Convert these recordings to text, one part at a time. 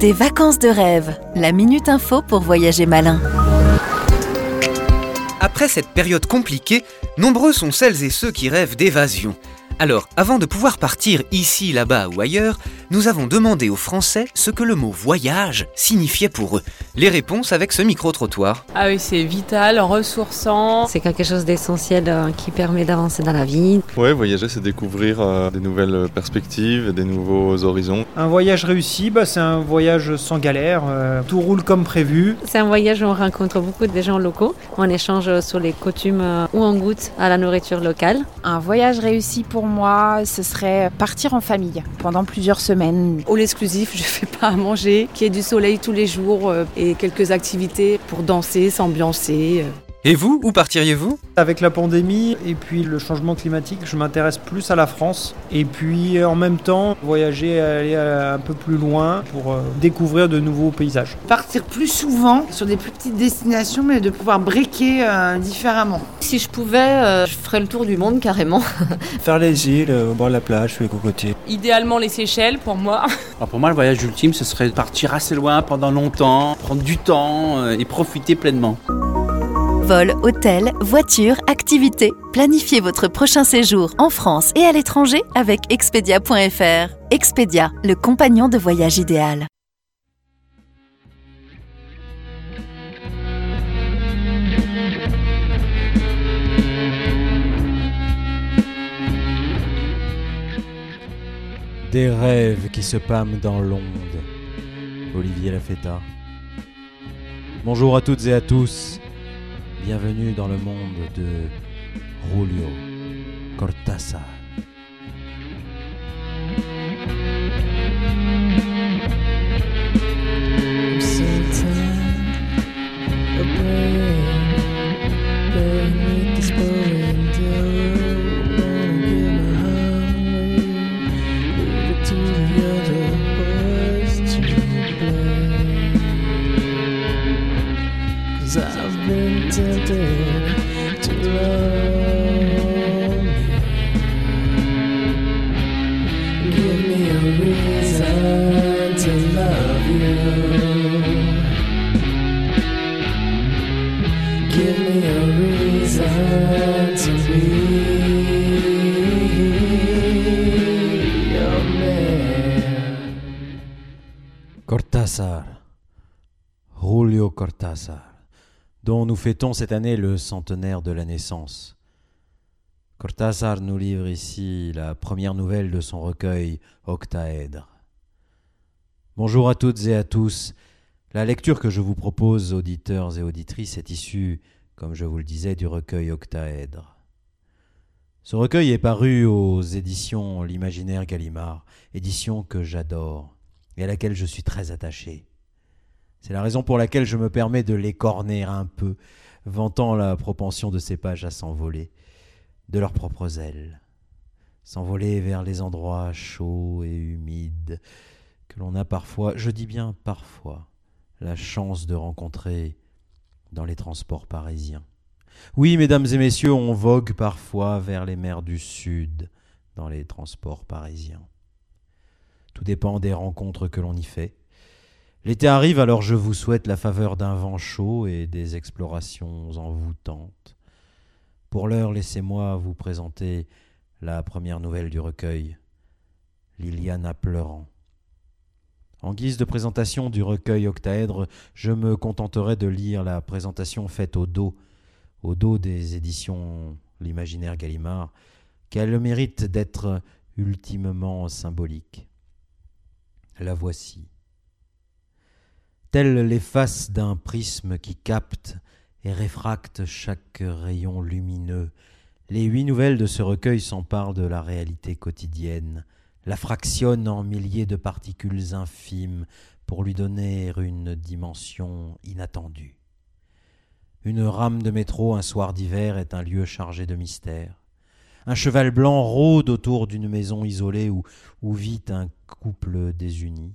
Des vacances de rêve, la Minute Info pour voyager malin. Après cette période compliquée, nombreux sont celles et ceux qui rêvent d'évasion. Alors, avant de pouvoir partir ici, là-bas ou ailleurs, nous avons demandé aux Français ce que le mot voyage signifiait pour eux. Les réponses avec ce micro-trottoir. Ah oui, c'est vital, ressourçant. C'est quelque chose d'essentiel euh, qui permet d'avancer dans la vie. Ouais, voyager, c'est découvrir euh, des nouvelles perspectives, des nouveaux horizons. Un voyage réussi, bah, c'est un voyage sans galère, euh, tout roule comme prévu. C'est un voyage où on rencontre beaucoup de gens locaux, on échange sur les coutumes où on goûte à la nourriture locale. Un voyage réussi pour moi, ce serait partir en famille pendant plusieurs semaines. All exclusif, je fais pas à manger, qu'il y ait du soleil tous les jours euh, et quelques activités pour danser, s'ambiancer. Et vous, où partiriez-vous? Avec la pandémie et puis le changement climatique, je m'intéresse plus à la France. Et puis en même temps, voyager, aller un peu plus loin pour euh, découvrir de nouveaux paysages. partir plus souvent sur des plus petites destinations, mais de pouvoir briquer euh, différemment. Si je pouvais, euh, je ferais le tour du monde carrément. Faire les îles, euh, au bord de la plage, les cocotiers. Idéalement les Seychelles pour moi. Alors pour moi, le voyage ultime, ce serait partir assez loin pendant longtemps, prendre du temps euh, et profiter pleinement. Vol, hôtel, voiture, activités. Planifiez votre prochain séjour en France et à l'étranger avec expedia.fr. Expedia, le compagnon de voyage idéal. Des rêves qui se pâment dans l'onde. Olivier Lafetta. Bonjour à toutes et à tous. Bienvenue dans le monde de Julio Cortázar. Fêtons cette année le centenaire de la naissance. Cortázar nous livre ici la première nouvelle de son recueil Octaèdre. Bonjour à toutes et à tous. La lecture que je vous propose, auditeurs et auditrices, est issue, comme je vous le disais, du recueil Octaèdre. Ce recueil est paru aux éditions L'Imaginaire Gallimard, édition que j'adore et à laquelle je suis très attaché. C'est la raison pour laquelle je me permets de l'écorner un peu, vantant la propension de ces pages à s'envoler, de leurs propres ailes, s'envoler vers les endroits chauds et humides que l'on a parfois, je dis bien parfois, la chance de rencontrer dans les transports parisiens. Oui, mesdames et messieurs, on vogue parfois vers les mers du Sud dans les transports parisiens. Tout dépend des rencontres que l'on y fait. L'été arrive, alors je vous souhaite la faveur d'un vent chaud et des explorations envoûtantes. Pour l'heure, laissez-moi vous présenter la première nouvelle du recueil, Liliana pleurant. En guise de présentation du recueil octaèdre, je me contenterai de lire la présentation faite au dos, au dos des éditions L'Imaginaire Gallimard, qui a le mérite d'être ultimement symbolique. La voici. Telles les faces d'un prisme qui capte et réfracte chaque rayon lumineux, les huit nouvelles de ce recueil s'emparent de la réalité quotidienne, la fractionnent en milliers de particules infimes pour lui donner une dimension inattendue. Une rame de métro un soir d'hiver est un lieu chargé de mystère. Un cheval blanc rôde autour d'une maison isolée où, où vit un couple désuni.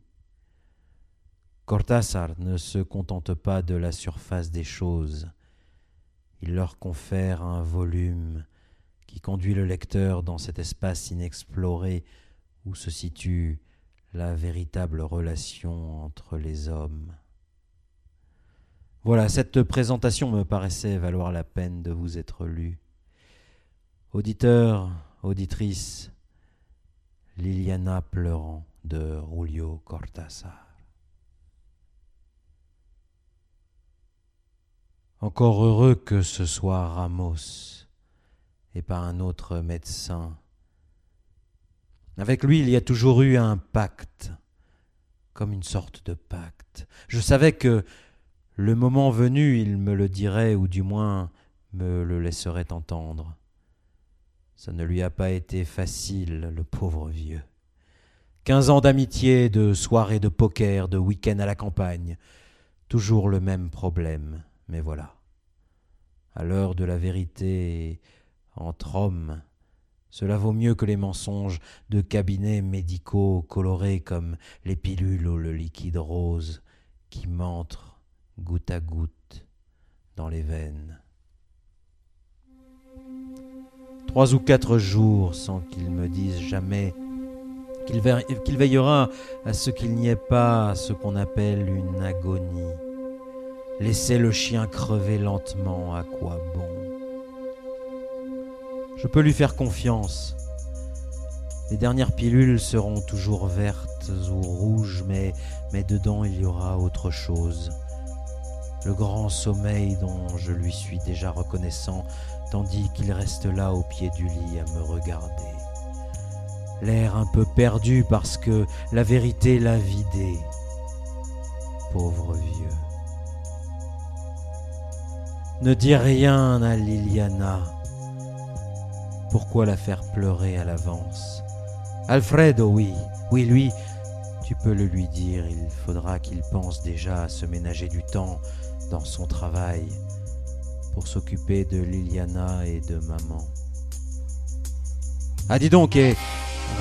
Cortázar ne se contente pas de la surface des choses. Il leur confère un volume qui conduit le lecteur dans cet espace inexploré où se situe la véritable relation entre les hommes. Voilà, cette présentation me paraissait valoir la peine de vous être lue. Auditeurs, auditrices, Liliana pleurant de Julio Cortázar. Encore heureux que ce soit Ramos et pas un autre médecin. Avec lui, il y a toujours eu un pacte, comme une sorte de pacte. Je savais que le moment venu, il me le dirait, ou du moins me le laisserait entendre. Ça ne lui a pas été facile, le pauvre vieux. Quinze ans d'amitié, de soirées de poker, de week-end à la campagne. Toujours le même problème, mais voilà. À l'heure de la vérité entre hommes, cela vaut mieux que les mensonges de cabinets médicaux colorés comme les pilules ou le liquide rose qui m'entrent goutte à goutte dans les veines. Trois ou quatre jours sans qu'il me dise jamais qu'il veillera à ce qu'il n'y ait pas ce qu'on appelle une agonie. Laisser le chien crever lentement, à quoi bon? Je peux lui faire confiance. Les dernières pilules seront toujours vertes ou rouges, mais, mais dedans il y aura autre chose. Le grand sommeil dont je lui suis déjà reconnaissant, tandis qu'il reste là au pied du lit à me regarder l'air un peu perdu parce que la vérité l'a vidé. Pauvre vieux. Ne dis rien à Liliana. Pourquoi la faire pleurer à l'avance? Alfredo, oui, oui, lui, tu peux le lui dire, il faudra qu'il pense déjà à se ménager du temps dans son travail pour s'occuper de Liliana et de maman. Ah dis donc, et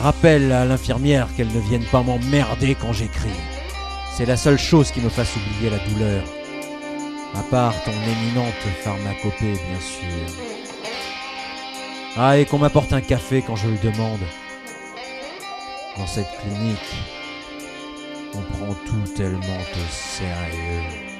Rappelle à l'infirmière qu'elle ne vienne pas m'emmerder quand j'écris. C'est la seule chose qui me fasse oublier la douleur. À part ton éminente pharmacopée, bien sûr. Ah, et qu'on m'apporte un café quand je le demande. Dans cette clinique, on prend tout tellement au sérieux.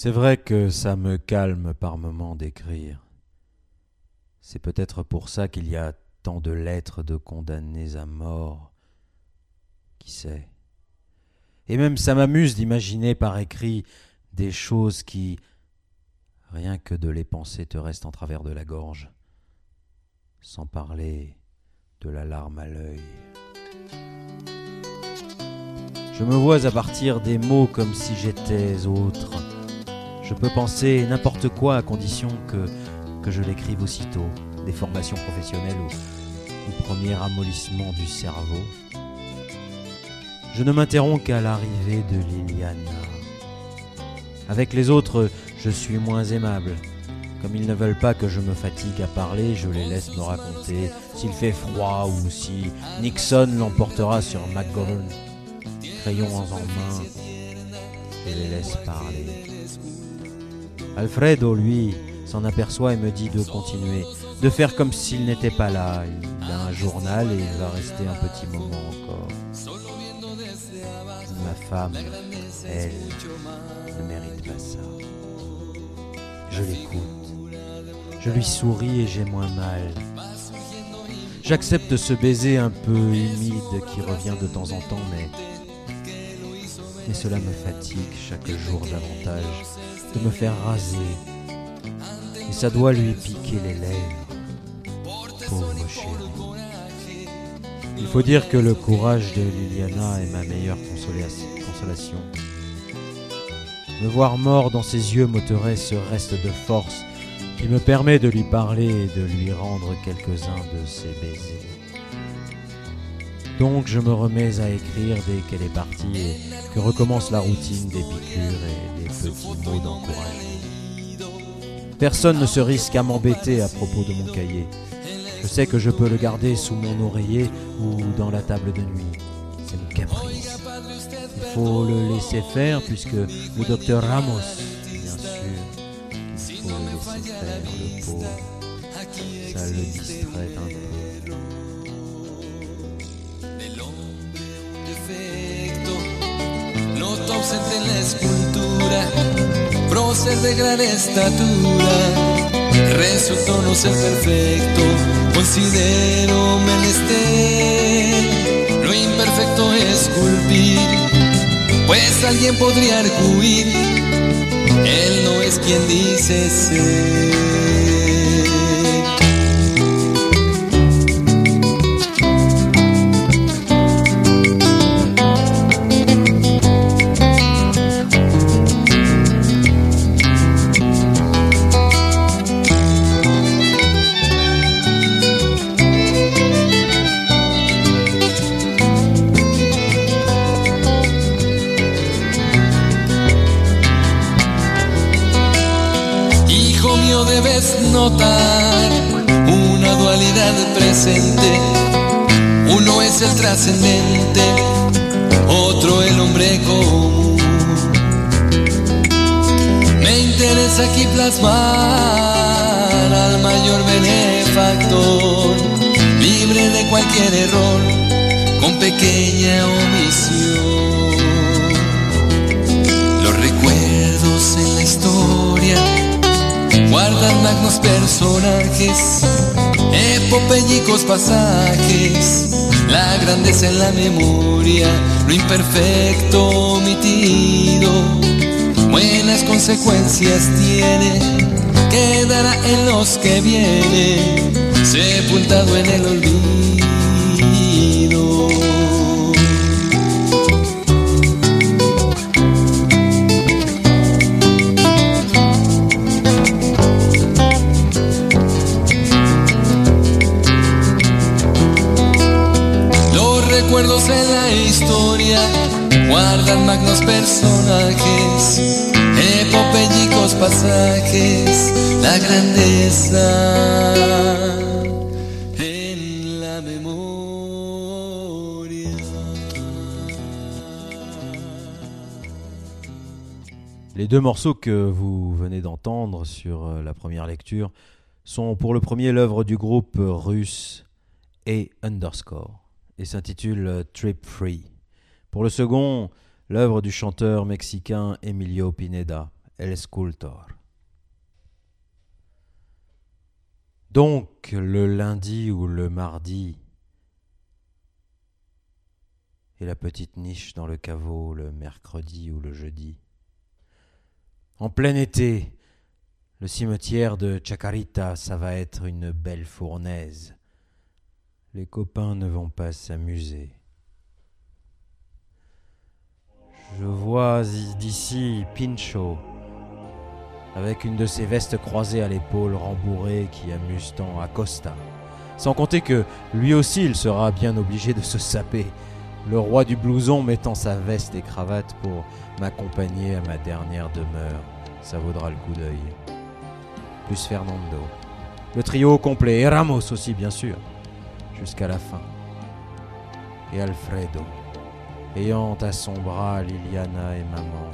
C'est vrai que ça me calme par moments d'écrire. C'est peut-être pour ça qu'il y a tant de lettres de condamnés à mort. Qui sait Et même ça m'amuse d'imaginer par écrit des choses qui, rien que de les penser, te restent en travers de la gorge, sans parler de la larme à l'œil. Je me vois à partir des mots comme si j'étais autre je peux penser n'importe quoi à condition que, je l'écrive aussitôt, des formations professionnelles ou, premier amollissement du cerveau. Je ne m'interromps qu'à l'arrivée de Liliana. Avec les autres, je suis moins aimable. Comme ils ne veulent pas que je me fatigue à parler, je les laisse me raconter s'il fait froid ou si Nixon l'emportera sur McGovern. Crayon en main, je les laisse parler. Alfredo, lui, s'en aperçoit et me dit de continuer, de faire comme s'il n'était pas là. Il a un journal et il va rester un petit moment encore. Ma femme, elle, ne mérite pas ça. Je l'écoute. Je lui souris et j'ai moins mal. J'accepte ce baiser un peu humide qui revient de temps en temps, mais, mais cela me fatigue chaque jour davantage de me faire raser. Et ça doit lui piquer les lèvres. Pauvre. Il faut dire que le courage de Liliana est ma meilleure consolation. Me voir mort dans ses yeux m'ôterait ce reste de force qui me permet de lui parler et de lui rendre quelques-uns de ses baisers. Donc je me remets à écrire dès qu'elle est partie et que recommence la routine des piqûres et des petits mots d'encouragement. Personne ne se risque à m'embêter à propos de mon cahier. Je sais que je peux le garder sous mon oreiller ou dans la table de nuit. C'est mon caprice. Il faut le laisser faire puisque le docteur Ramos, bien sûr, il faut le laisser faire, le pauvre. Ça le distrait un peu. Noto ausente en la escultura, prócer de gran estatura. Resultó no ser perfecto, considero menester lo imperfecto esculpir, pues alguien podría arguir, él no es quien dice ser. Uno es el trascendente, otro el hombre común. Me interesa aquí plasmar al mayor benefactor, libre de cualquier error, con pequeña omisión. Los recuerdos en la historia guardan magnos personajes, epopélicos pasajes, la grandeza en la memoria, lo imperfecto omitido, buenas consecuencias tiene, quedará en los que vienen, sepultado en el olvido. Les deux morceaux que vous venez d'entendre sur euh, la première lecture sont pour le premier l'œuvre du groupe russe A Underscore et s'intitule euh, Trip Free. Pour le second, l'œuvre du chanteur mexicain Emilio Pineda, El Scultor. Donc, le lundi ou le mardi, et la petite niche dans le caveau le mercredi ou le jeudi. En plein été, le cimetière de Chacarita, ça va être une belle fournaise. Les copains ne vont pas s'amuser. Je vois d'ici Pincho, avec une de ses vestes croisées à l'épaule rembourrée qui amuse tant Acosta. Sans compter que lui aussi il sera bien obligé de se saper, le roi du blouson mettant sa veste et cravate pour m'accompagner à ma dernière demeure. Ça vaudra le coup d'œil. Plus Fernando. Le trio complet, et Ramos aussi bien sûr, jusqu'à la fin. Et Alfredo, ayant à son bras Liliana et maman,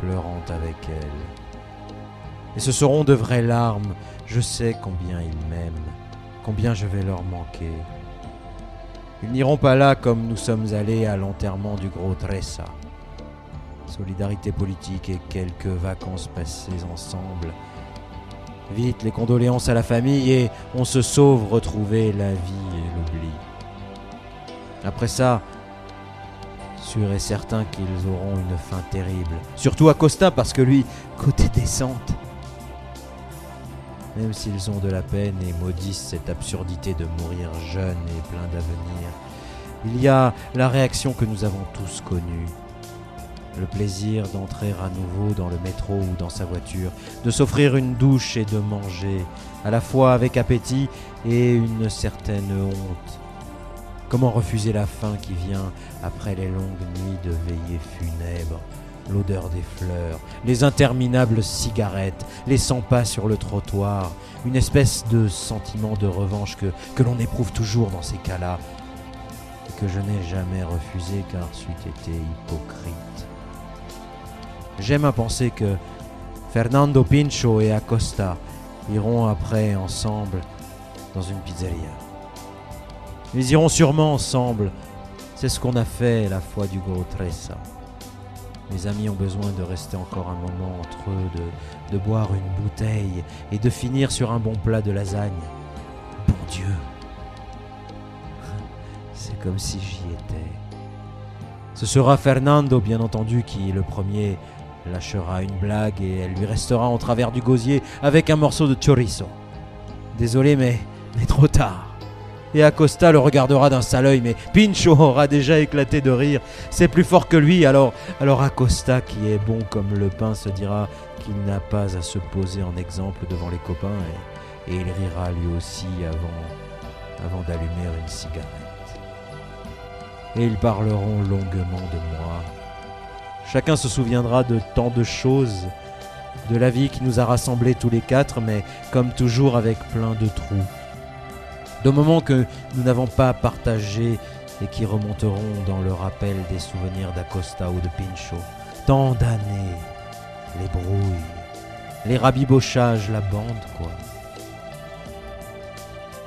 pleurant avec elle. Et ce seront de vraies larmes, je sais combien ils m'aiment, combien je vais leur manquer. Ils n'iront pas là comme nous sommes allés à l'enterrement du gros Tressa. Solidarité politique et quelques vacances passées ensemble. Vite les condoléances à la famille et on se sauve retrouver la vie. Après ça, sûr et certain qu'ils auront une fin terrible. Surtout à Costa parce que lui, côté descente, même s'ils ont de la peine et maudissent cette absurdité de mourir jeune et plein d'avenir. Il y a la réaction que nous avons tous connue, le plaisir d'entrer à nouveau dans le métro ou dans sa voiture, de s'offrir une douche et de manger, à la fois avec appétit et une certaine honte. Comment refuser la faim qui vient après les longues nuits de veillées funèbres l'odeur des fleurs, les interminables cigarettes, les 100 pas sur le trottoir, une espèce de sentiment de revanche que, l'on éprouve toujours dans ces cas-là, et que je n'ai jamais refusé car c'eût été hypocrite. J'aime à penser que Fernando Pincho et Acosta iront après ensemble dans une pizzeria. Ils iront sûrement ensemble, c'est ce qu'on a fait la fois du Tressa. Mes amis ont besoin de rester encore un moment entre eux, de, boire une bouteille et de finir sur un bon plat de lasagne. Bon Dieu C'est comme si j'y étais. Ce sera Fernando, bien entendu, qui, le premier, lâchera une blague et elle lui restera en travers du gosier avec un morceau de chorizo. Désolé, mais trop tard et Acosta le regardera d'un sale œil, mais Pincho aura déjà éclaté de rire. C'est plus fort que lui, alors, alors Acosta, qui est bon comme le pain, se dira qu'il n'a pas à se poser en exemple devant les copains, et, il rira lui aussi avant d'allumer une cigarette. Et ils parleront longuement de moi. Chacun se souviendra de tant de choses, de la vie qui nous a rassemblés tous les quatre, mais comme toujours avec plein de trous de moments que nous n'avons pas partagés et qui remonteront dans le rappel des souvenirs d'Acosta ou de Pincho. Tant d'années, les brouilles, les rabibochages, la bande, quoi.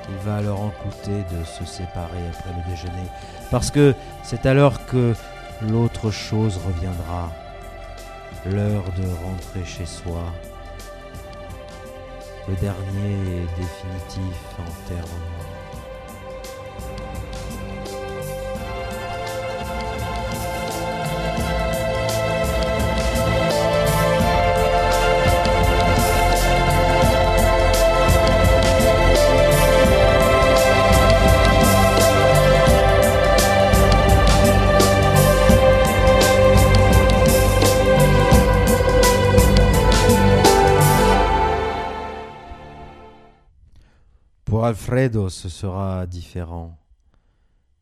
Il va leur en coûter de se séparer après le déjeuner, parce que c'est alors que l'autre chose reviendra, l'heure de rentrer chez soi, le dernier et définitif enterrement. Alfredo, ce sera différent.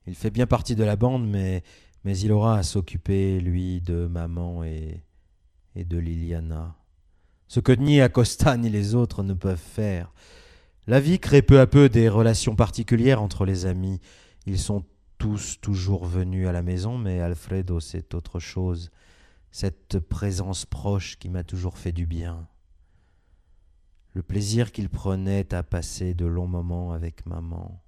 Il fait bien partie de la bande, mais, mais il aura à s'occuper, lui, de maman et, et de Liliana. Ce que ni Acosta ni les autres ne peuvent faire. La vie crée peu à peu des relations particulières entre les amis. Ils sont tous toujours venus à la maison, mais Alfredo, c'est autre chose. Cette présence proche qui m'a toujours fait du bien le plaisir qu'il prenait à passer de longs moments avec maman,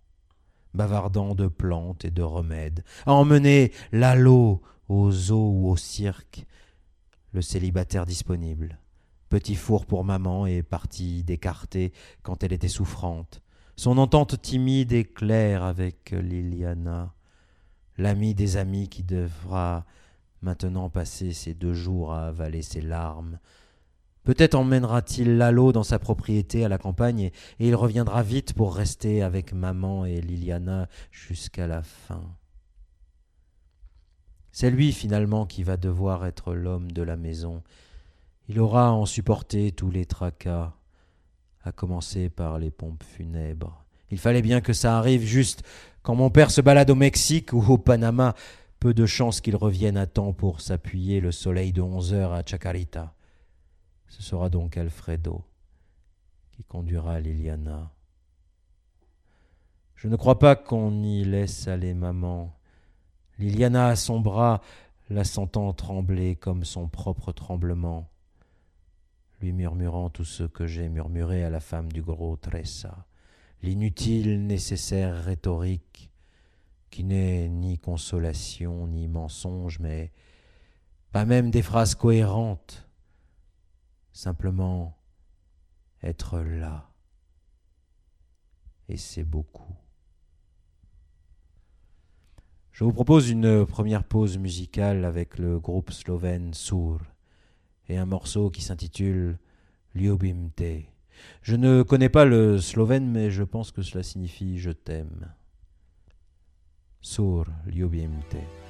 bavardant de plantes et de remèdes, à emmener l'allô aux zoos ou au cirque, le célibataire disponible, Petit four pour maman et partie d'écarter quand elle était souffrante. Son entente timide et claire avec Liliana, l'ami des amis qui devra maintenant passer ses deux jours à avaler ses larmes. Peut-être emmènera-t-il Lalo dans sa propriété à la campagne et, il reviendra vite pour rester avec maman et Liliana jusqu'à la fin. C'est lui finalement qui va devoir être l'homme de la maison. Il aura à en supporter tous les tracas, à commencer par les pompes funèbres. Il fallait bien que ça arrive juste quand mon père se balade au Mexique ou au Panama. Peu de chance qu'il revienne à temps pour s'appuyer le soleil de onze heures à Chacarita. Ce sera donc Alfredo qui conduira Liliana. Je ne crois pas qu'on y laisse aller maman. Liliana à son bras, la sentant trembler comme son propre tremblement, lui murmurant tout ce que j'ai murmuré à la femme du gros Tressa, l'inutile nécessaire rhétorique qui n'est ni consolation ni mensonge, mais pas même des phrases cohérentes, simplement être là. Et c'est beaucoup. Je vous propose une première pause musicale avec le groupe slovène Sur et un morceau qui s'intitule Ljubim te. Je ne connais pas le slovène, mais je pense que cela signifie je t'aime. Sur Ljubim te.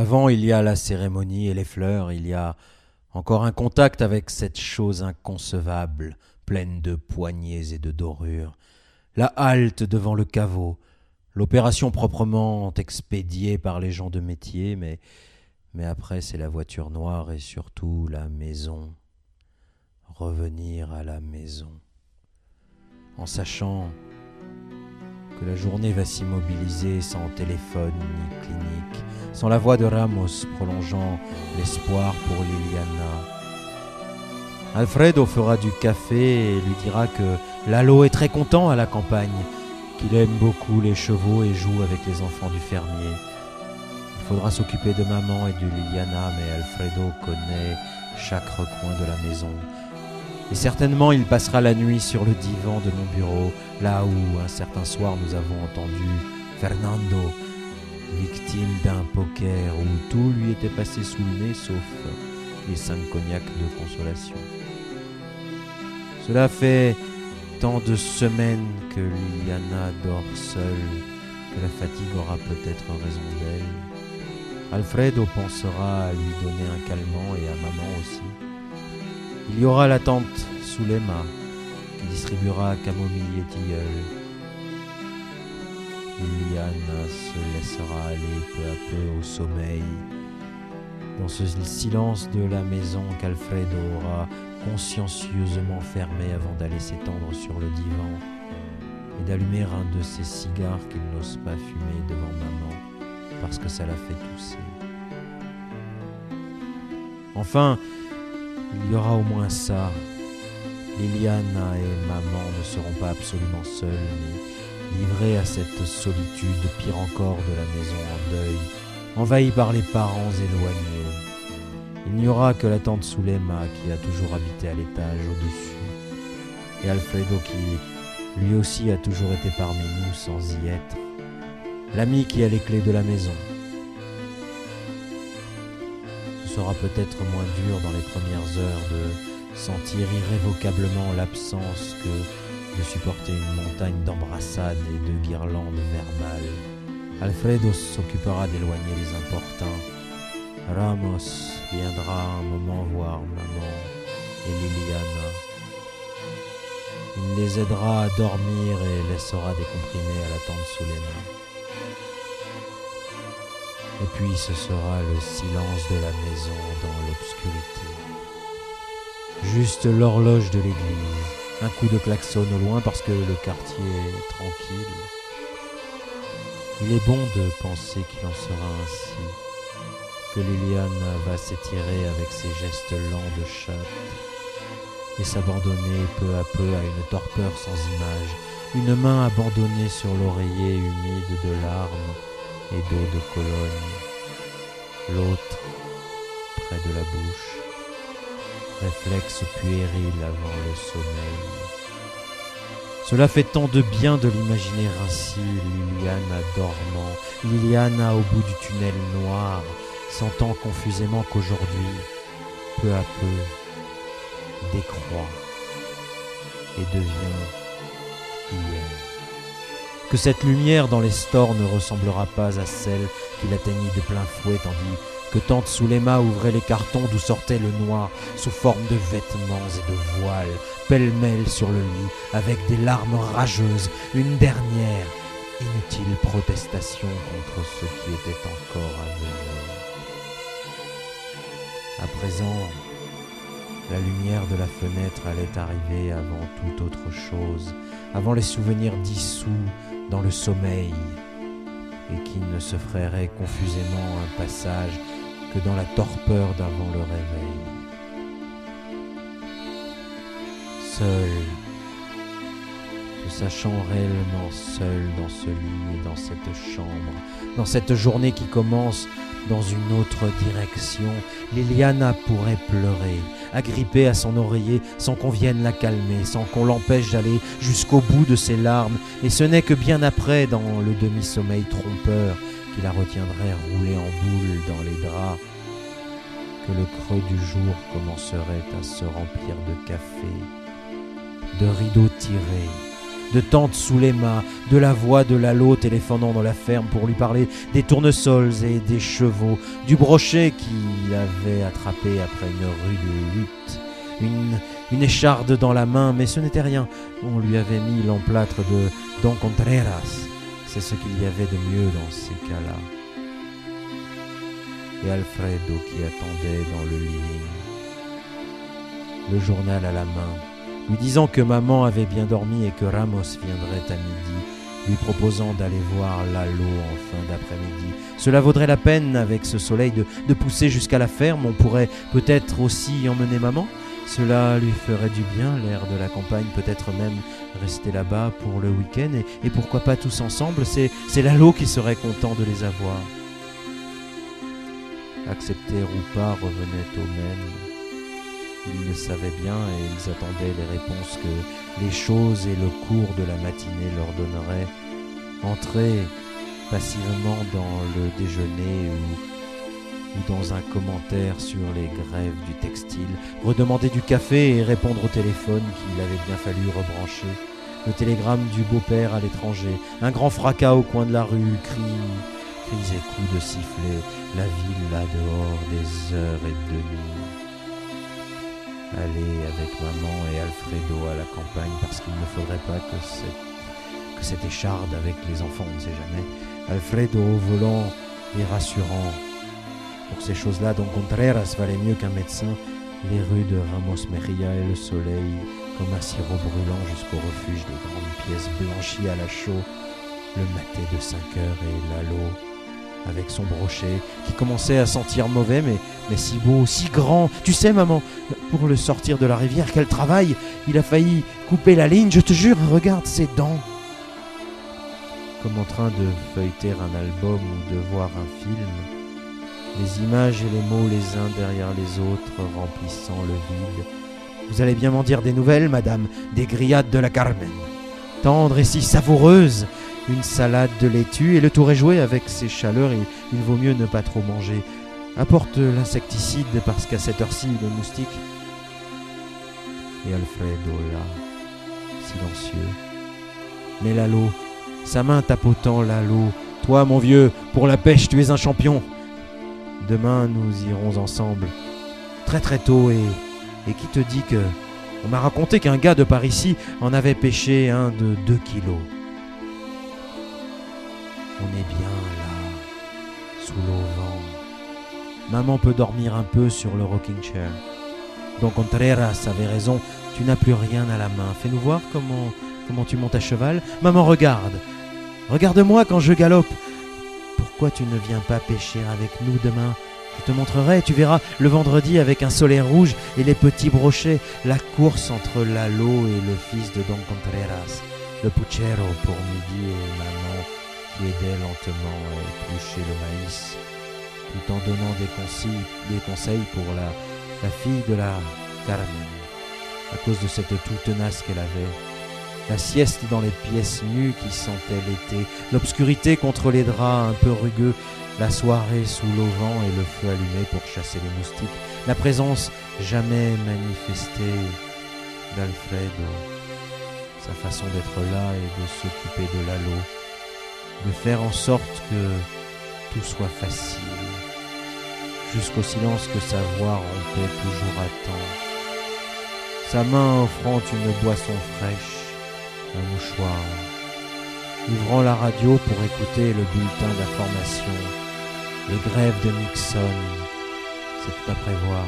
Avant, il y a la cérémonie et les fleurs, il y a encore un contact avec cette chose inconcevable, pleine de poignées et de dorures. La halte devant le caveau, l'opération proprement expédiée par les gens de métier, mais, mais après c'est la voiture noire et surtout la maison. Revenir à la maison. En sachant que la journée va s'immobiliser sans téléphone ni clinique, sans la voix de Ramos prolongeant l'espoir pour Liliana. Alfredo fera du café et lui dira que Lalo est très content à la campagne, qu'il aime beaucoup les chevaux et joue avec les enfants du fermier. Il faudra s'occuper de maman et de Liliana, mais Alfredo connaît chaque recoin de la maison. Et certainement il passera la nuit sur le divan de mon bureau, là où un certain soir nous avons entendu Fernando, victime d'un poker où tout lui était passé sous le nez sauf les cinq cognacs de consolation. Cela fait tant de semaines que Liliana dort seule que la fatigue aura peut-être raison d'elle. Alfredo pensera à lui donner un calmant et à maman aussi. Il y aura la tante Soulema qui distribuera camomille et tilleul. Liliana se laissera aller peu à peu au sommeil dans ce silence de la maison qu'Alfredo aura consciencieusement fermé avant d'aller s'étendre sur le divan et d'allumer un de ces cigares qu'il n'ose pas fumer devant maman parce que ça la fait tousser. Enfin, il y aura au moins ça. Liliana et maman ne seront pas absolument seules, mais livrées à cette solitude, pire encore de la maison en deuil, envahie par les parents éloignés. Il n'y aura que la tante Soulema qui a toujours habité à l'étage au-dessus, et Alfredo qui, lui aussi, a toujours été parmi nous sans y être, l'ami qui a les clés de la maison. Sera peut-être moins dur dans les premières heures de sentir irrévocablement l'absence que de supporter une montagne d'embrassades et de guirlandes verbales. Alfredo s'occupera d'éloigner les importuns. Ramos viendra un moment voir maman et Liliana. Il les aidera à dormir et laissera des comprimés à la tante Soulena. Et puis ce sera le silence de la maison dans l'obscurité. Juste l'horloge de l'église, un coup de klaxon au loin parce que le quartier est tranquille. Il est bon de penser qu'il en sera ainsi, que Liliane va s'étirer avec ses gestes lents de chatte et s'abandonner peu à peu à une torpeur sans image, une main abandonnée sur l'oreiller humide de larmes et d'eau de Cologne, l'autre près de la bouche, réflexe puéril avant le sommeil. Cela fait tant de bien de l'imaginer ainsi, Liliana dormant, Liliana au bout du tunnel noir, sentant confusément qu'aujourd'hui, peu à peu, décroît et devient hier que cette lumière dans les stores ne ressemblera pas à celle qui l'atteignit de plein fouet, tandis que tante Soulema ouvrait les cartons d'où sortait le noir sous forme de vêtements et de voiles, pêle-mêle sur le lit, avec des larmes rageuses, une dernière inutile protestation contre ce qui était encore à venir. À présent, la lumière de la fenêtre allait arriver avant toute autre chose, avant les souvenirs dissous dans le sommeil, et qui ne se confusément un passage que dans la torpeur d'avant le réveil. Seul, sachant réellement seul dans ce lit et dans cette chambre, dans cette journée qui commence dans une autre direction, Liliana pourrait pleurer, agrippée à son oreiller, sans qu'on vienne la calmer, sans qu'on l'empêche d'aller jusqu'au bout de ses larmes, et ce n'est que bien après, dans le demi-sommeil trompeur, qui la retiendrait roulée en boule dans les draps, que le creux du jour commencerait à se remplir de café, de rideaux tirés, de tentes sous les mâts, de la voix de Lalo téléphonant dans la ferme pour lui parler des tournesols et des chevaux, du brochet qu'il avait attrapé après une rude lutte, une, une écharde dans la main, mais ce n'était rien. On lui avait mis l'emplâtre de Don Contreras. C'est ce qu'il y avait de mieux dans ces cas-là. Et Alfredo qui attendait dans le living, le journal à la main, lui disant que maman avait bien dormi et que Ramos viendrait à midi, lui proposant d'aller voir Lalo en fin d'après-midi. Cela vaudrait la peine, avec ce soleil, de, pousser jusqu'à la ferme. On pourrait peut-être aussi emmener maman. Cela lui ferait du bien, l'air de la campagne, peut-être même rester là-bas pour le week-end, et, et pourquoi pas tous ensemble, c'est, c'est Lalo qui serait content de les avoir. Accepter ou pas revenait au même. Ils le savaient bien et ils attendaient les réponses que les choses et le cours de la matinée leur donneraient. Entrer passivement dans le déjeuner ou, dans un commentaire sur les grèves du textile, redemander du café et répondre au téléphone qu'il avait bien fallu rebrancher, le télégramme du beau-père à l'étranger, un grand fracas au coin de la rue, cris et coups de sifflet, la ville là dehors, des heures et demie aller avec maman et Alfredo à la campagne parce qu'il ne faudrait pas que cette, que écharde avec les enfants, on ne sait jamais. Alfredo volant et rassurant. Pour ces choses-là, donc Contreras valait mieux qu'un médecin. Les rues de Ramos Mejia et le soleil, comme un sirop brûlant jusqu'au refuge des grandes pièces blanchies à la chaux, le maté de 5 heures et Lalo avec son brochet, qui commençait à sentir mauvais, mais, si beau, si grand. Tu sais, maman, pour le sortir de la rivière, quel travail Il a failli couper la ligne, je te jure, regarde ses dents. Comme en train de feuilleter un album ou de voir un film, les images et les mots les uns derrière les autres remplissant le vide. Vous allez bien m'en dire des nouvelles, madame, des grillades de la Carmen. Tendre et si savoureuse une salade de laitue et le tour est joué avec ces chaleurs et il vaut mieux ne pas trop manger. Apporte l'insecticide parce qu'à cette heure-ci, le moustique. Et Alfredo là, silencieux. Mais Lalo, sa main tapotant Lalo, toi mon vieux, pour la pêche tu es un champion. Demain nous irons ensemble, très très tôt et, et qui te dit que... On m'a raconté qu'un gars de par ici en avait pêché un de deux kilos. On est bien là, sous l'auvent. Maman peut dormir un peu sur le rocking chair. Donc Contreras avait raison, tu n'as plus rien à la main. Fais-nous voir comment, comment tu montes à cheval. Maman, regarde. Regarde-moi quand je galope. Pourquoi tu ne viens pas pêcher avec nous demain? Je te montrerai, tu verras, le vendredi avec un soleil rouge et les petits brochets, la course entre Lalo et le fils de Don Contreras, le puchero pour midi et maman qui aidait lentement à éplucher le maïs, tout en donnant des conseils, des conseils pour la, fille de la Carmen, à cause de cette toux tenace qu'elle avait. La sieste dans les pièces nues qui sentaient l'été, l'obscurité contre les draps un peu rugueux, la soirée sous l'auvent et le feu allumé pour chasser les moustiques, la présence jamais manifestée d'Alfredo, sa façon d'être là et de s'occuper de Lalo, de faire en sorte que tout soit facile, jusqu'au silence que sa voix rompait toujours à temps, sa main offrant une boisson fraîche, un mouchoir, ouvrant la radio pour écouter le bulletin d'information, les grèves de Nixon, c'est à prévoir.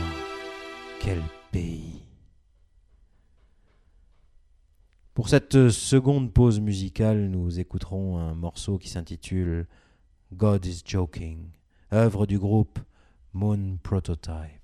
Quel pays Pour cette seconde pause musicale, nous écouterons un morceau qui s'intitule God is Joking, œuvre du groupe Moon Prototype.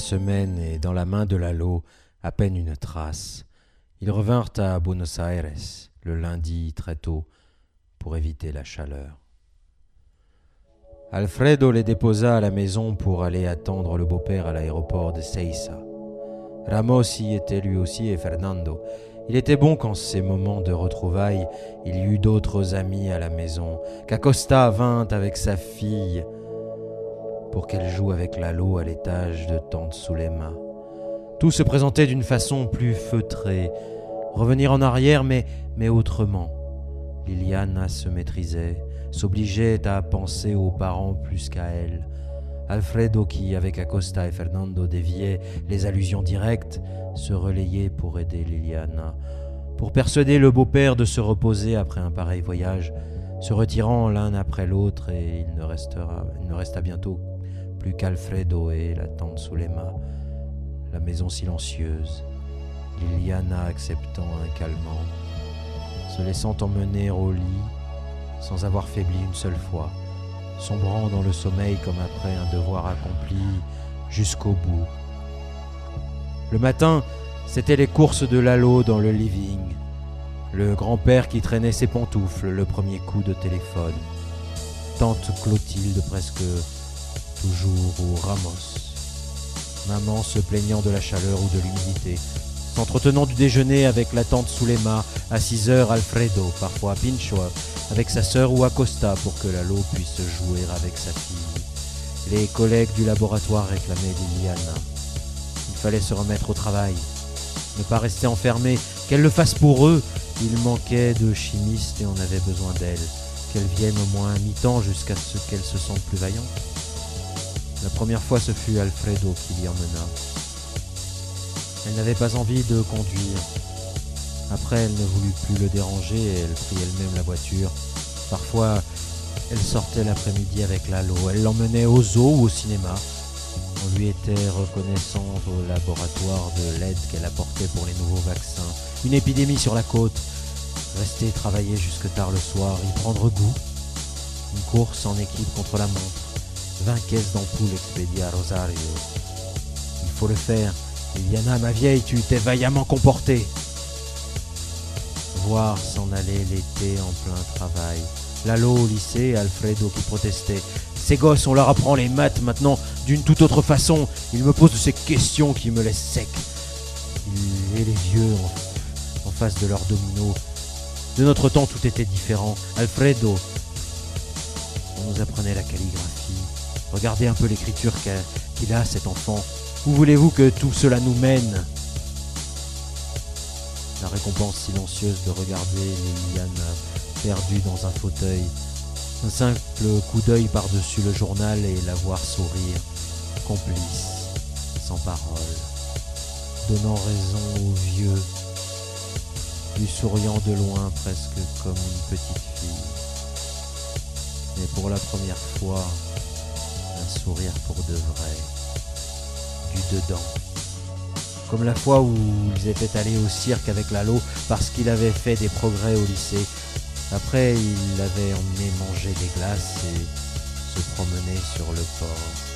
Semaine et dans la main de Lalo, à peine une trace. Ils revinrent à Buenos Aires le lundi très tôt pour éviter la chaleur. Alfredo les déposa à la maison pour aller attendre le beau-père à l'aéroport de Seiza. Ramos y était lui aussi et Fernando. Il était bon qu'en ces moments de retrouvailles, il y eut d'autres amis à la maison, qu'Acosta vint avec sa fille pour qu'elle joue avec Lalo à l'étage de tante Soulema. Tout se présentait d'une façon plus feutrée, revenir en arrière mais, mais autrement. Liliana se maîtrisait, s'obligeait à penser aux parents plus qu'à elle. Alfredo, qui, avec Acosta et Fernando, déviait les allusions directes, se relayait pour aider Liliana, pour persuader le beau-père de se reposer après un pareil voyage, se retirant l'un après l'autre, et il ne, restera, il ne resta bientôt plus qu'Alfredo et la tante Sulema, la maison silencieuse, Liliana acceptant un calmant, se laissant emmener au lit sans avoir faibli une seule fois, sombrant dans le sommeil comme après un devoir accompli jusqu'au bout. Le matin, c'était les courses de Lalo dans le living, le grand-père qui traînait ses pantoufles, le premier coup de téléphone, tante Clotilde presque toujours au Ramos, maman se plaignant de la chaleur ou de l'humidité, s'entretenant du déjeuner avec la tante Sulema, à 6 heures Alfredo, parfois Pincho, avec sa sœur ou Acosta pour que Lalo puisse jouer avec sa fille. Les collègues du laboratoire réclamaient Liliana. Il fallait se remettre au travail, ne pas rester enfermé, qu'elle le fasse pour eux. Il manquait de chimistes et on avait besoin d'elle, qu'elle vienne au moins à mi-temps jusqu'à ce qu'elle se sente plus vaillante. La première fois, ce fut Alfredo qui l'y emmena. Elle n'avait pas envie de conduire. Après, elle ne voulut plus le déranger et elle prit elle-même la voiture. Parfois, elle sortait l'après-midi avec Lalo. Elle l'emmenait au zoo ou au cinéma. On lui était reconnaissante au laboratoire de l'aide qu'elle apportait pour les nouveaux vaccins. Une épidémie sur la côte. Rester travailler jusque tard le soir, y prendre goût. Une course en équipe contre la montre. 20 caisses d'ampoules expédiées à Rosario. Il faut le faire. Liliana, ma vieille, tu t'es vaillamment comportée. Voir s'en aller l'été en plein travail. Lalo au lycée, Alfredo qui protestait. Ces gosses, on leur apprend les maths maintenant d'une toute autre façon. Ils me posent ces questions qui me laissent sec. Et les vieux en, en face de leurs dominos. De notre temps, tout était différent. Alfredo, on nous apprenait la calligraphie. Regardez un peu l'écriture qu'il a, cet enfant. Où voulez-vous que tout cela nous mène? La récompense silencieuse de regarder Liliane perdue dans un fauteuil. Un simple coup d'œil par-dessus le journal et la voir sourire, complice, sans parole, donnant raison au vieux, lui souriant de loin presque comme une petite fille. Mais pour la première fois, sourire pour de vrai, du dedans. Comme la fois où ils étaient allés au cirque avec Lalo parce qu'il avait fait des progrès au lycée. Après, il l'avait emmené manger des glaces et se promener sur le port.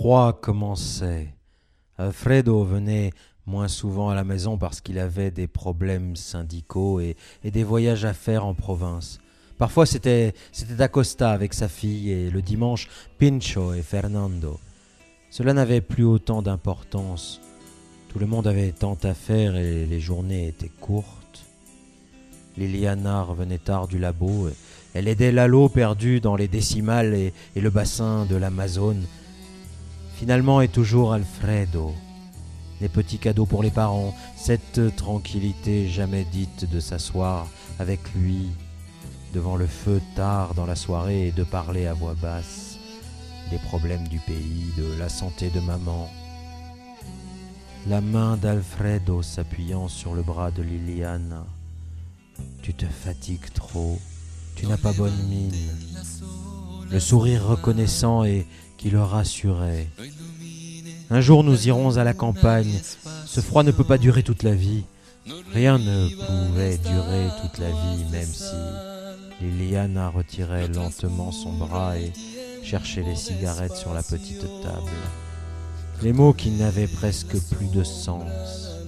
Froids commençaient. Alfredo venait moins souvent à la maison parce qu'il avait des problèmes syndicaux et, des voyages à faire en province. Parfois c'était Acosta avec sa fille et le dimanche Pincho et Fernando. Cela n'avait plus autant d'importance. Tout le monde avait tant à faire et les journées étaient courtes. Liliana revenait tard du labo. Elle aidait Lalo perdu dans les décimales et le bassin de l'Amazone. Finalement et toujours Alfredo. Les petits cadeaux pour les parents, cette tranquillité jamais dite de s'asseoir avec lui devant le feu tard dans la soirée et de parler à voix basse des problèmes du pays, de la santé de maman. La main d'Alfredo s'appuyant sur le bras de Liliana. Tu te fatigues trop, tu n'as pas bonne mine. Le sourire reconnaissant et qui le rassurait. Un jour nous irons à la campagne. Ce froid ne peut pas durer toute la vie. Rien ne pouvait durer toute la vie, même si Liliana retirait lentement son bras et cherchait les cigarettes sur la petite table. Les mots qui n'avaient presque plus de sens.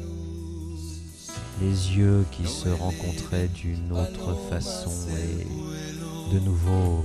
Les yeux qui se rencontraient d'une autre façon et de nouveau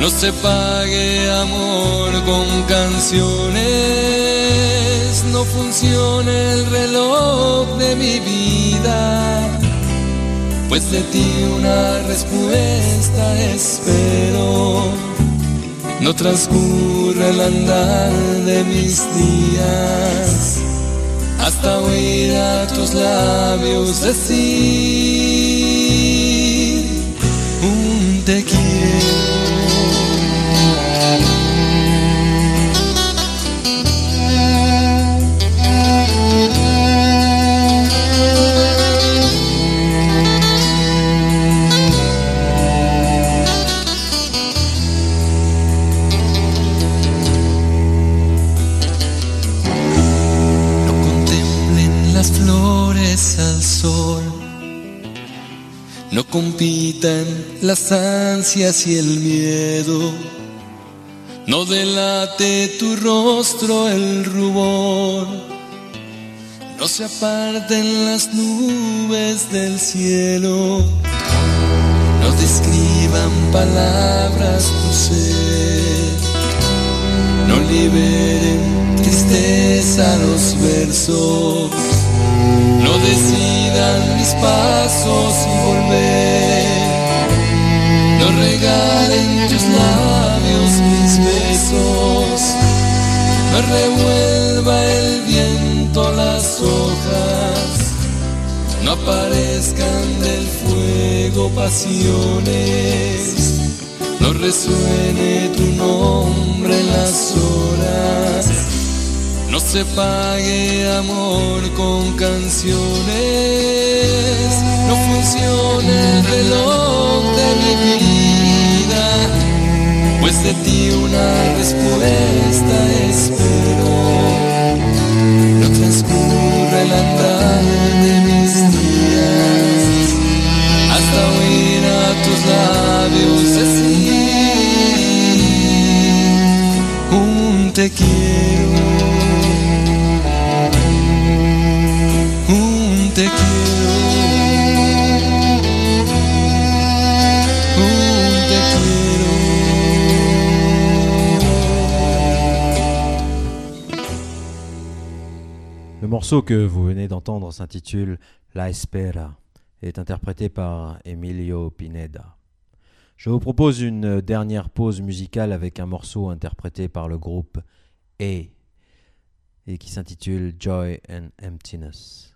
no se pague amor con canciones, no funcione el reloj de mi vida, pues de ti una respuesta espero no transcurre el andar de mis días hasta oír a tus labios decir un te quiero. Compitan las ansias y el miedo. No delate tu rostro el rubor. No se aparten las nubes del cielo. No describan palabras tu ser. No liberen tristeza los versos no decidan mis pasos y volver. Regalen tus labios mis besos. No revuelva el viento las hojas. No aparezcan del fuego pasiones. No resuene tu nombre en las horas no se pague amor con canciones, no funciona el reloj de mi vida, pues ti una respuesta espero. No transcurre el andar de mis días hasta oír a tus labios decir un te quiero. Morceau que vous venez d'entendre s'intitule La Espera et est interprété par Emilio Pineda. Je vous propose une dernière pause musicale avec un morceau interprété par le groupe A et qui s'intitule Joy and Emptiness.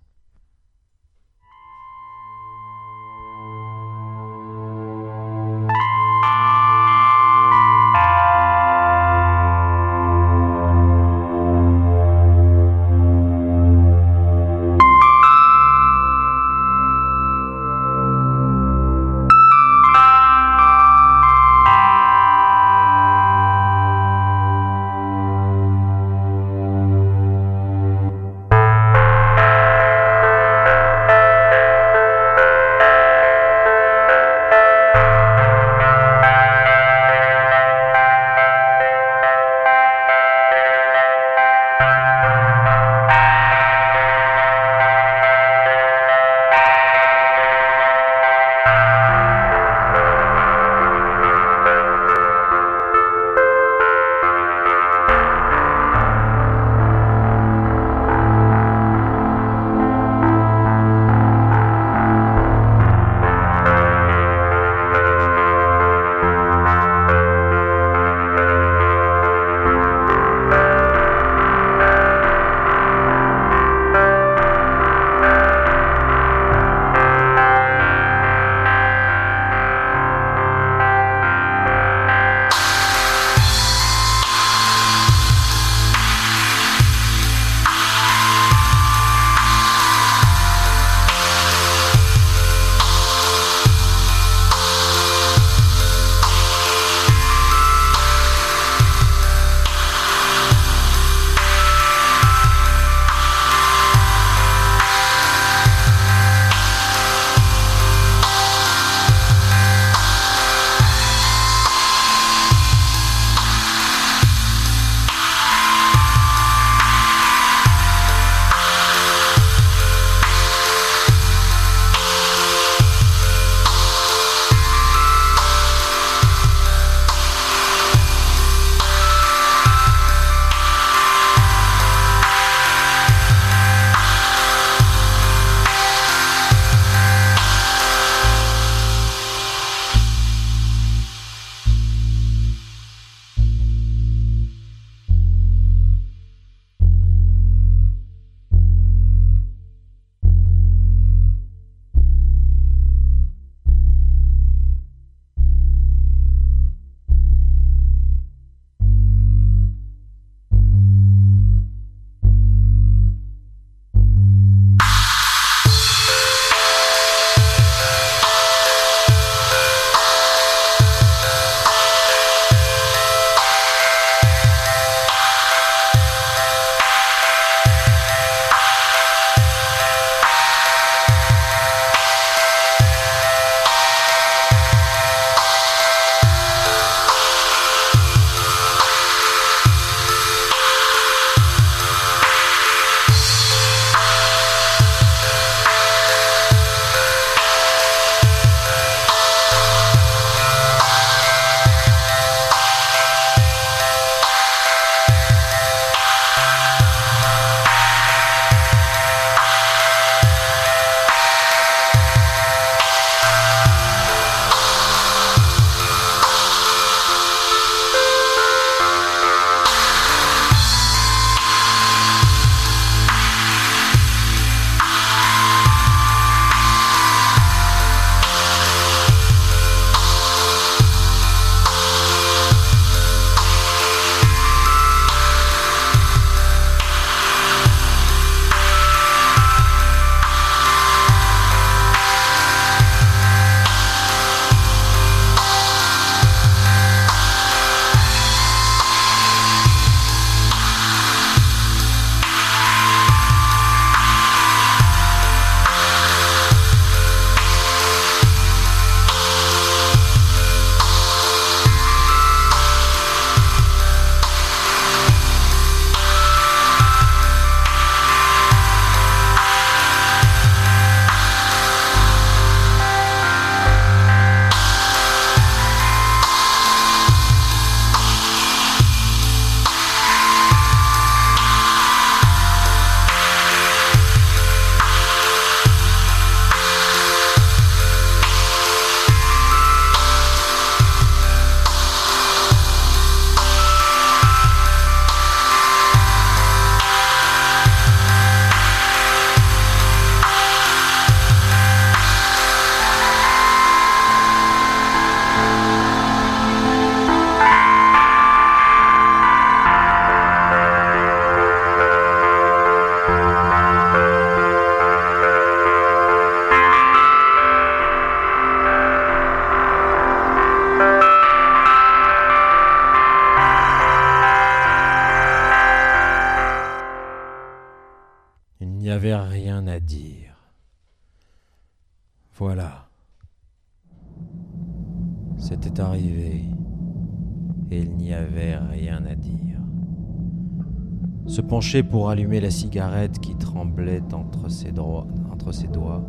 Pour allumer la cigarette qui tremblait entre ses, entre ses doigts.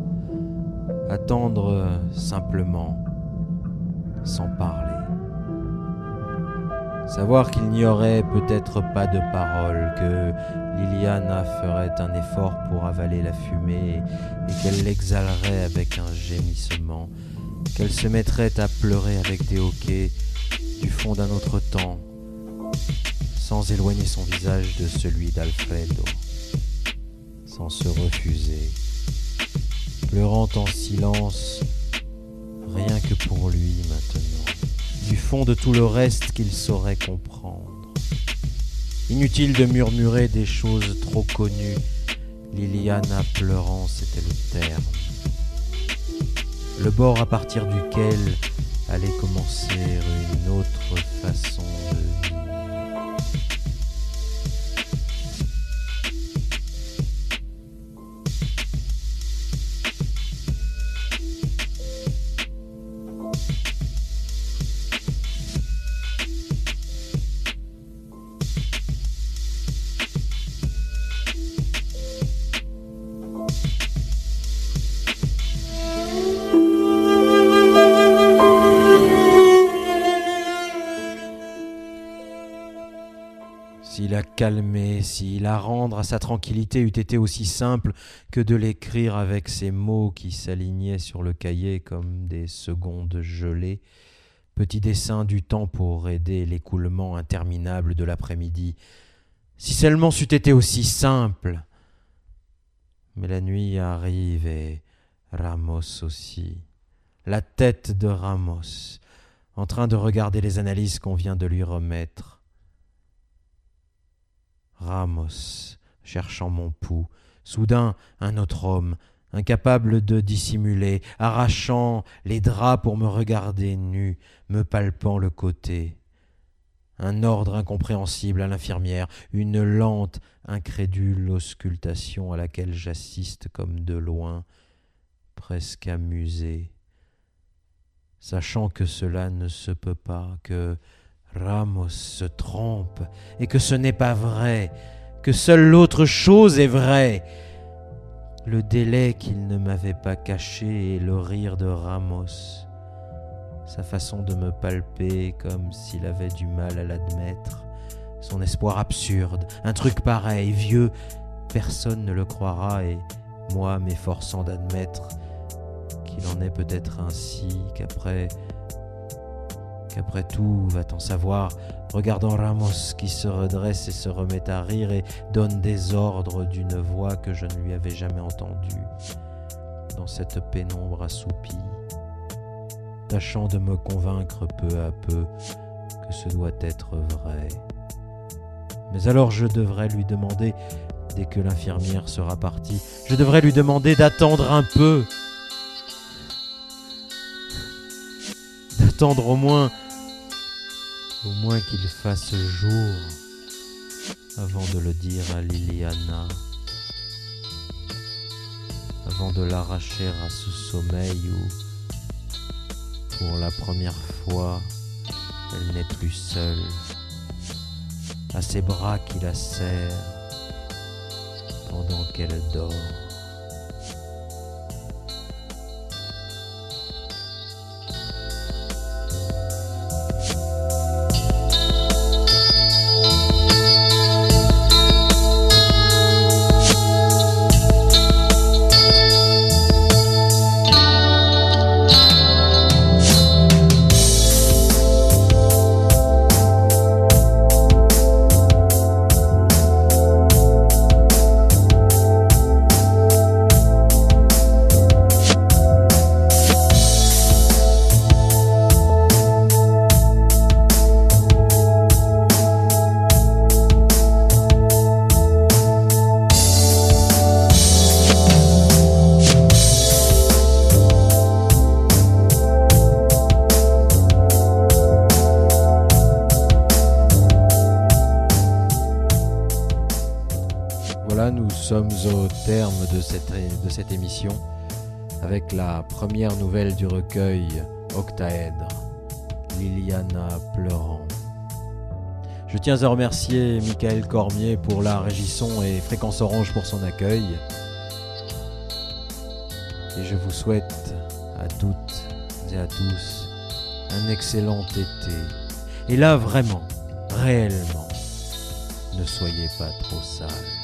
Attendre simplement, sans parler. Savoir qu'il n'y aurait peut-être pas de parole, que Liliana ferait un effort pour avaler la fumée et qu'elle l'exhalerait avec un gémissement, qu'elle se mettrait à pleurer avec des hoquets du fond d'un autre temps, éloigner son visage de celui d'Alfredo, sans se refuser, pleurant en silence, rien que pour lui maintenant, du fond de tout le reste qu'il saurait comprendre. Inutile de murmurer des choses trop connues, Liliana pleurant, c'était le terme. Le bord à partir duquel allait commencer une autre façon calmer, si la rendre à sa tranquillité eût été aussi simple que de l'écrire avec ces mots qui s'alignaient sur le cahier comme des secondes gelées, petit dessin du temps pour aider l'écoulement interminable de l'après-midi, si seulement c'eût été aussi simple. Mais la nuit arrive et Ramos aussi, la tête de Ramos, en train de regarder les analyses qu'on vient de lui remettre. Ramos, cherchant mon pouls, soudain un autre homme, incapable de dissimuler, arrachant les draps pour me regarder nu, me palpant le côté. Un ordre incompréhensible à l'infirmière, une lente, incrédule auscultation à laquelle j'assiste comme de loin, presque amusé, sachant que cela ne se peut pas, que Ramos se trompe et que ce n'est pas vrai, que seule l'autre chose est vraie. Le délai qu'il ne m'avait pas caché et le rire de Ramos, sa façon de me palper comme s'il avait du mal à l'admettre, son espoir absurde, un truc pareil, vieux, personne ne le croira et moi m'efforçant d'admettre qu'il en est peut-être ainsi, qu'après qu'après tout, va-t-on savoir, regardant Ramos qui se redresse et se remet à rire et donne des ordres d'une voix que je ne lui avais jamais entendue, dans cette pénombre assoupie, tâchant de me convaincre peu à peu que ce doit être vrai. Mais alors je devrais lui demander, dès que l'infirmière sera partie, je devrais lui demander d'attendre un peu, d'attendre au moins au moins qu'il fasse jour avant de le dire à Liliana, avant de l'arracher à ce sommeil où, pour la première fois, elle n'est plus seule, à ses bras qui la serrent pendant qu'elle dort. Terme de cette, émission avec la première nouvelle du recueil Octaèdre, Liliana pleurant. Je tiens à remercier Michael Cormier pour la régisson et Fréquence Orange pour son accueil. Et je vous souhaite à toutes et à tous un excellent été. Et là vraiment, réellement, ne soyez pas trop sales.